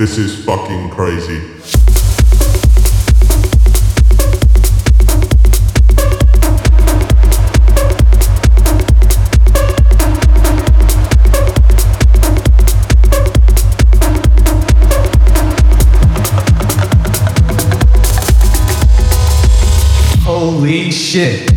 this is fucking crazy. Holy shit.